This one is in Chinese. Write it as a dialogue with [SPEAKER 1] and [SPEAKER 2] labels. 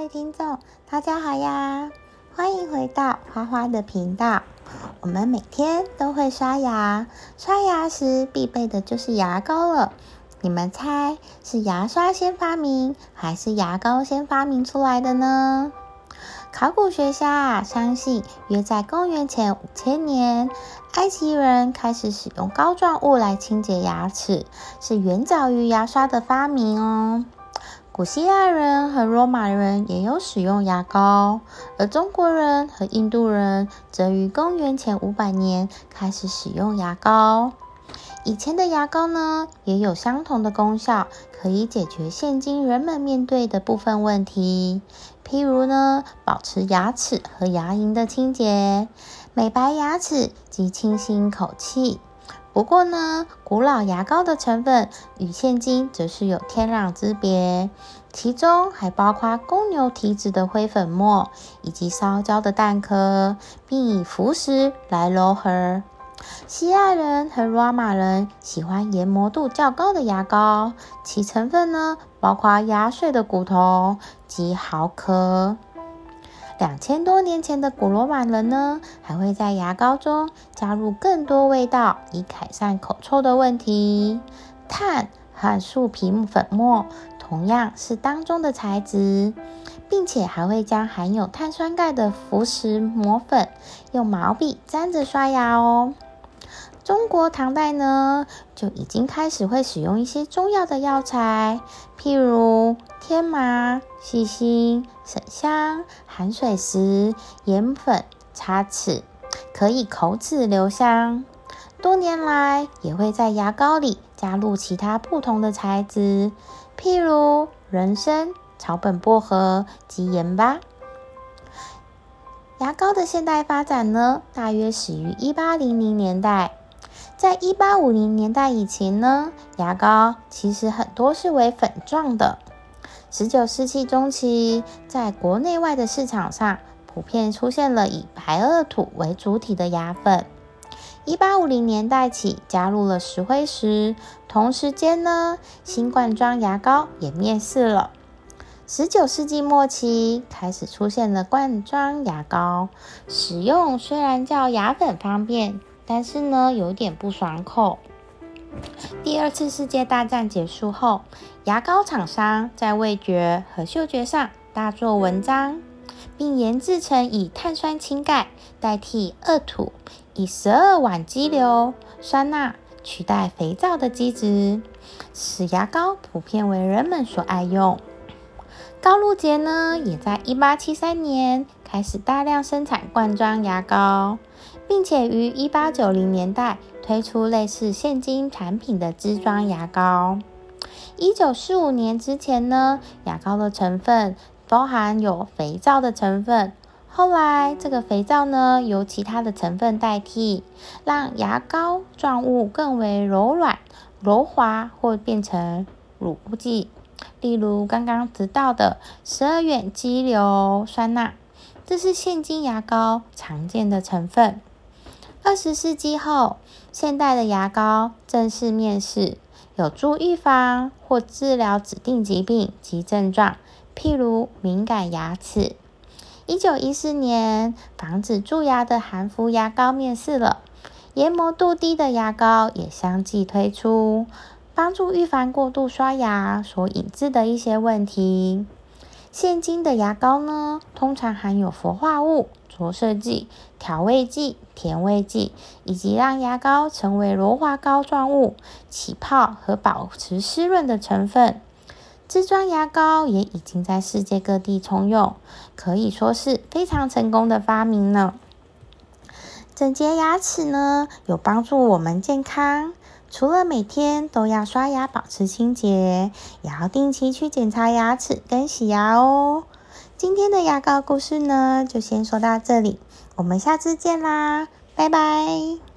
[SPEAKER 1] 各位听众，大家好呀！欢迎回到花花的频道。我们每天都会刷牙，刷牙时必备的就是牙膏了。你们猜是牙刷先发明，还是牙膏先发明出来的呢？考古学家，相信约在公元前五千年，埃及人开始使用膏状物来清洁牙齿，是远早于牙刷的发明哦。古希腊人和罗马人也有使用牙膏，而中国人和印度人则于公元前五百年开始使用牙膏。以前的牙膏呢，也有相同的功效，可以解决现今人们面对的部分问题，譬如呢，保持牙齿和牙龈的清洁，美白牙齿及清新口气。不过呢，古老牙膏的成分与现今则是有天壤之别，其中还包括公牛体脂的灰粉末以及烧焦的蛋壳，并以浮石来揉合。希腊人和罗马人喜欢研磨度较高的牙膏，其成分呢包括牙碎的骨头及毫壳。两千多年前的古罗马人呢，还会在牙膏中加入更多味道，以改善口臭的问题。碳和树皮粉末同样是当中的材质，并且还会将含有碳酸钙的浮石磨粉，用毛笔沾着刷牙哦。中国唐代呢，就已经开始会使用一些中药的药材，譬如天麻、细辛、沈香、含水石、盐粉擦齿，可以口齿留香。多年来，也会在牙膏里加入其他不同的材质，譬如人参、草本薄荷及盐巴。牙膏的现代发展呢，大约始于一八零零年代。在一八五零年代以前呢，牙膏其实很多是为粉状的。十九世纪中期，在国内外的市场上，普遍出现了以白垩土为主体的牙粉。一八五零年代起，加入了石灰石。同时间呢，新罐装牙膏也面世了。十九世纪末期，开始出现了罐装牙膏，使用虽然较牙粉方便。但是呢，有点不爽口。第二次世界大战结束后，牙膏厂商在味觉和嗅觉上大做文章，并研制成以碳酸氢钙代替二土，以十二烷基硫酸钠取代肥皂的机制，使牙膏普遍为人们所爱用。高露洁呢，也在一八七三年开始大量生产罐装牙膏。并且于一八九零年代推出类似现金产品的支装牙膏。一九四五年之前呢，牙膏的成分包含有肥皂的成分。后来这个肥皂呢，由其他的成分代替，让牙膏状物更为柔软、柔滑，或变成乳固剂。例如刚刚提到的十二烷基硫酸钠，这是现今牙膏常见的成分。二十世纪后，现代的牙膏正式面世，有助预防或治疗指定疾病及症状，譬如敏感牙齿。一九一四年，防止蛀牙的含氟牙膏面世了，研磨度低的牙膏也相继推出，帮助预防过度刷牙所引致的一些问题。现今的牙膏呢，通常含有氟化物。着色剂、调味剂、甜味剂，以及让牙膏成为柔滑膏状物、起泡和保持湿润的成分。支装牙膏也已经在世界各地通用，可以说是非常成功的发明呢。整洁牙齿呢，有帮助我们健康。除了每天都要刷牙保持清洁，也要定期去检查牙齿跟洗牙哦。今天的牙膏故事呢，就先说到这里，我们下次见啦，拜拜。